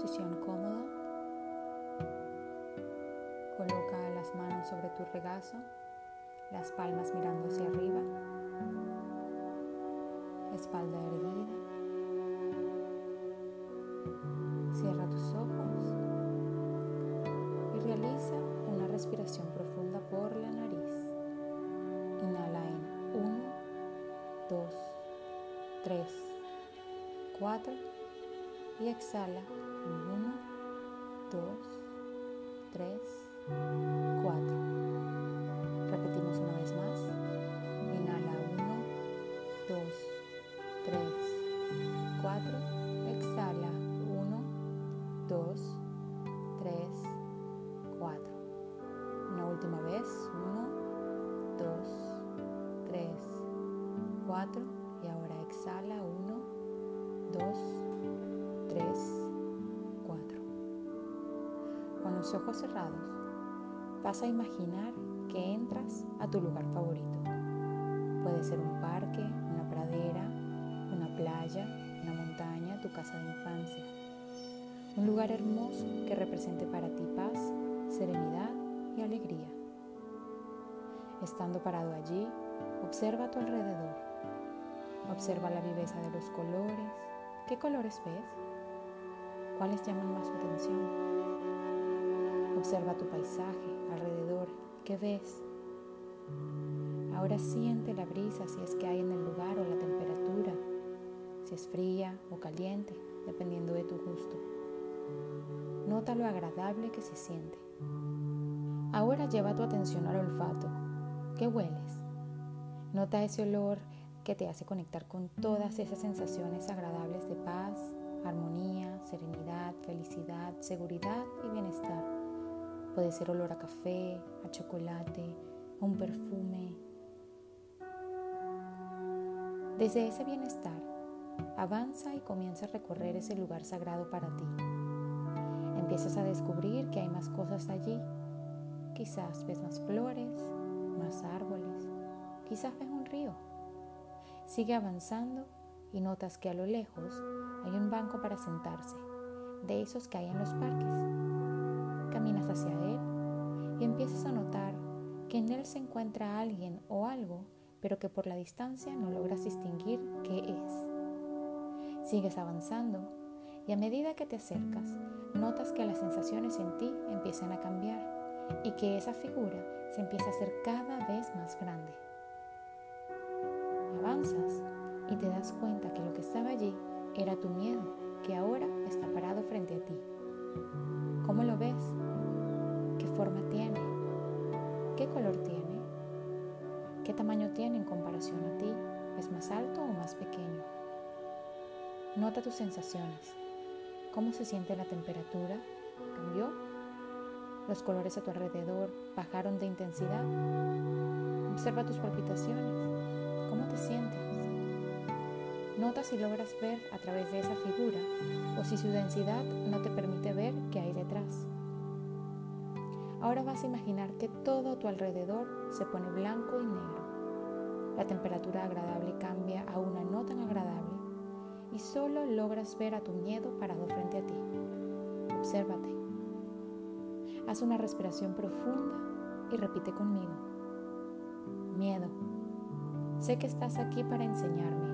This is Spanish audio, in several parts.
posición cómoda. Coloca las manos sobre tu regazo, las palmas mirando hacia arriba, espalda erguida. Cierra tus ojos y realiza una respiración profunda por la nariz. Inhala en 1, 2, 3, 4 y exhala 1, 2, 3, 4. Repetimos una vez más. Inhala 1, 2, 3, 4. Exhala 1, 2, 3, 4. Una última vez. 1, 2, 3, 4. Y ahora exhala 1, 2, 3, los ojos cerrados, vas a imaginar que entras a tu lugar favorito. Puede ser un parque, una pradera, una playa, una montaña, tu casa de infancia. Un lugar hermoso que represente para ti paz, serenidad y alegría. Estando parado allí, observa a tu alrededor. Observa la viveza de los colores. ¿Qué colores ves? ¿Cuáles llaman más tu atención? Observa tu paisaje alrededor. ¿Qué ves? Ahora siente la brisa si es que hay en el lugar o la temperatura, si es fría o caliente, dependiendo de tu gusto. Nota lo agradable que se siente. Ahora lleva tu atención al olfato. ¿Qué hueles? Nota ese olor que te hace conectar con todas esas sensaciones agradables de paz, armonía, serenidad, felicidad, seguridad y bienestar. Puede ser olor a café, a chocolate, a un perfume. Desde ese bienestar, avanza y comienza a recorrer ese lugar sagrado para ti. Empiezas a descubrir que hay más cosas allí. Quizás ves más flores, más árboles, quizás ves un río. Sigue avanzando y notas que a lo lejos hay un banco para sentarse, de esos que hay en los parques. Caminas hacia él y empiezas a notar que en él se encuentra alguien o algo, pero que por la distancia no logras distinguir qué es. Sigues avanzando y a medida que te acercas, notas que las sensaciones en ti empiezan a cambiar y que esa figura se empieza a hacer cada vez más grande. Avanzas y te das cuenta que lo que estaba allí era tu miedo, que ahora está parado frente a ti. ¿Cómo lo ves? ¿Qué forma tiene? ¿Qué color tiene? ¿Qué tamaño tiene en comparación a ti? ¿Es más alto o más pequeño? Nota tus sensaciones. ¿Cómo se siente la temperatura? ¿Cambió? ¿Los colores a tu alrededor bajaron de intensidad? Observa tus palpitaciones. ¿Cómo te sientes? Nota si logras ver a través de esa figura si su densidad no te permite ver qué hay detrás. Ahora vas a imaginar que todo a tu alrededor se pone blanco y negro. La temperatura agradable cambia a una no tan agradable y solo logras ver a tu miedo parado frente a ti. Obsérvate. Haz una respiración profunda y repite conmigo. Miedo, sé que estás aquí para enseñarme.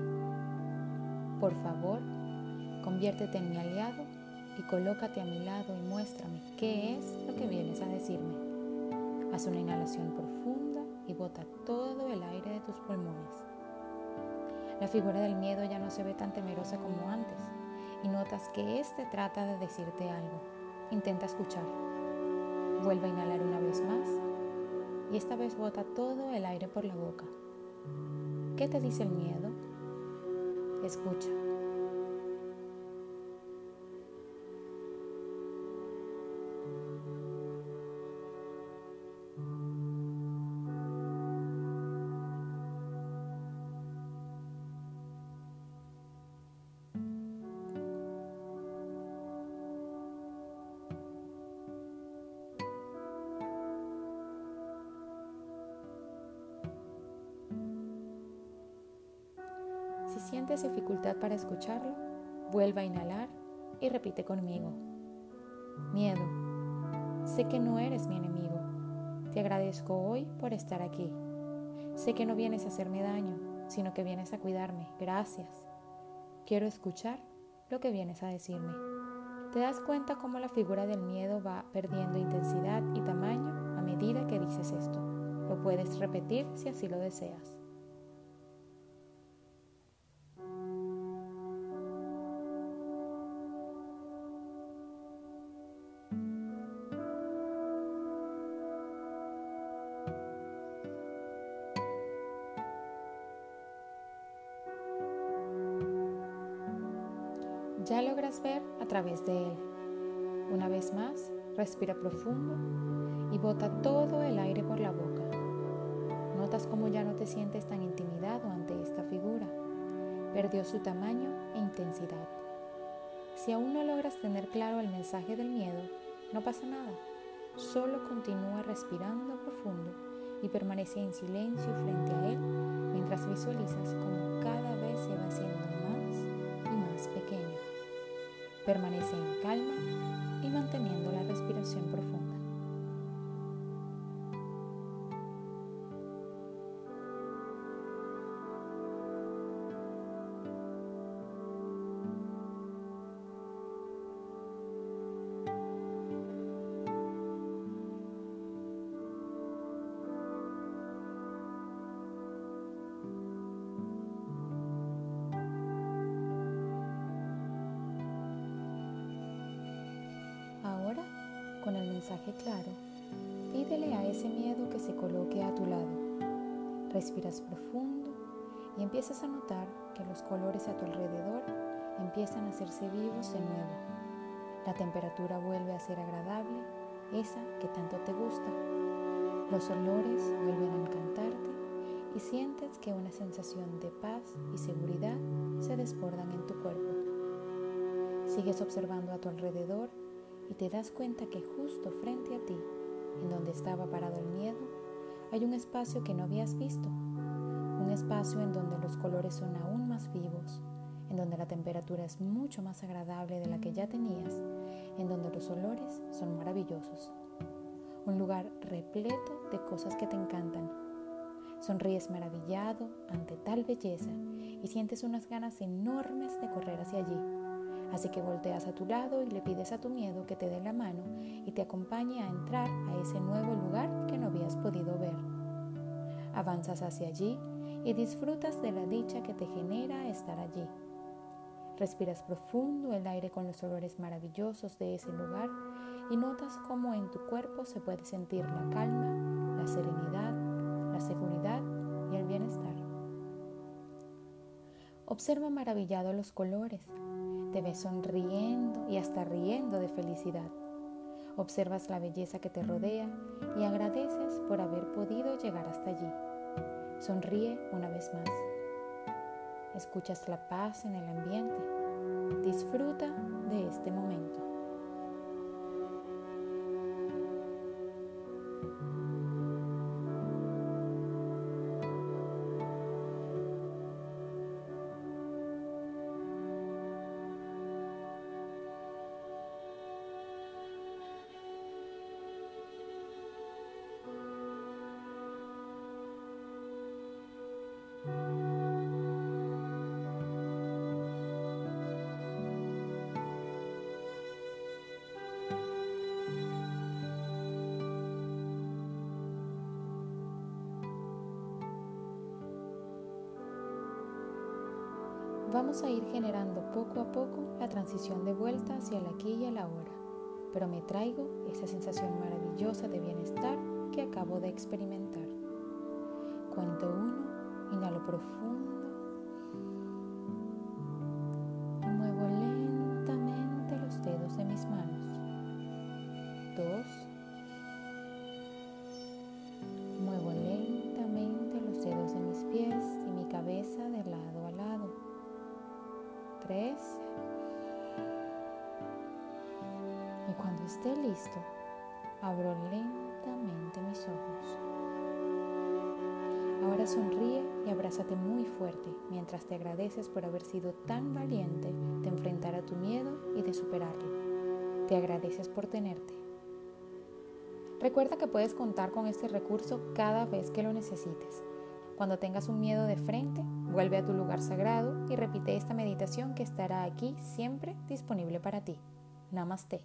Por favor, conviértete en mi aliado y colócate a mi lado y muéstrame qué es lo que vienes a decirme. Haz una inhalación profunda y bota todo el aire de tus pulmones. La figura del miedo ya no se ve tan temerosa como antes y notas que éste trata de decirte algo. Intenta escuchar. Vuelve a inhalar una vez más y esta vez bota todo el aire por la boca. ¿Qué te dice el miedo? Escucha. Sientes dificultad para escucharlo, vuelva a inhalar y repite conmigo. Miedo, sé que no eres mi enemigo. Te agradezco hoy por estar aquí. Sé que no vienes a hacerme daño, sino que vienes a cuidarme. Gracias. Quiero escuchar lo que vienes a decirme. ¿Te das cuenta cómo la figura del miedo va perdiendo intensidad y tamaño a medida que dices esto? Lo puedes repetir si así lo deseas. Ya logras ver a través de él. Una vez más, respira profundo y bota todo el aire por la boca. Notas cómo ya no te sientes tan intimidado ante esta figura. Perdió su tamaño e intensidad. Si aún no logras tener claro el mensaje del miedo, no pasa nada. Solo continúa respirando profundo y permanece en silencio frente a él mientras visualizas cómo cada vez se va haciendo Permanece en calma y manteniendo la respiración profunda. Con el mensaje claro, pídele a ese miedo que se coloque a tu lado. Respiras profundo y empiezas a notar que los colores a tu alrededor empiezan a hacerse vivos de nuevo. La temperatura vuelve a ser agradable, esa que tanto te gusta. Los olores vuelven a encantarte y sientes que una sensación de paz y seguridad se desbordan en tu cuerpo. Sigues observando a tu alrededor y te das cuenta que justo frente a ti, en donde estaba parado el miedo, hay un espacio que no habías visto, un espacio en donde los colores son aún más vivos, en donde la temperatura es mucho más agradable de la que ya tenías, en donde los olores son maravillosos. Un lugar repleto de cosas que te encantan. Sonríes maravillado ante tal belleza y sientes unas ganas enormes de correr hacia allí Así que volteas a tu lado y le pides a tu miedo que te dé la mano y te acompañe a entrar a ese nuevo lugar que no habías podido ver. Avanzas hacia allí y disfrutas de la dicha que te genera estar allí. Respiras profundo el aire con los olores maravillosos de ese lugar y notas cómo en tu cuerpo se puede sentir la calma, la serenidad, la seguridad y el bienestar. Observa maravillado los colores, te ves sonriendo y hasta riendo de felicidad. Observas la belleza que te rodea y agradeces por haber podido llegar hasta allí. Sonríe una vez más. Escuchas la paz en el ambiente. Disfruta de este momento. Vamos a ir generando poco a poco la transición de vuelta hacia el aquí y el ahora, pero me traigo esa sensación maravillosa de bienestar que acabo de experimentar. Cuento uno, inhalo profundo Y cuando esté listo, abro lentamente mis ojos. Ahora sonríe y abrázate muy fuerte mientras te agradeces por haber sido tan valiente de enfrentar a tu miedo y de superarlo. te agradeces por tenerte. Recuerda que puedes contar con este recurso cada vez que lo necesites. Cuando tengas un miedo de frente, vuelve a tu lugar sagrado y repite esta meditación que estará aquí siempre disponible para ti. Namaste.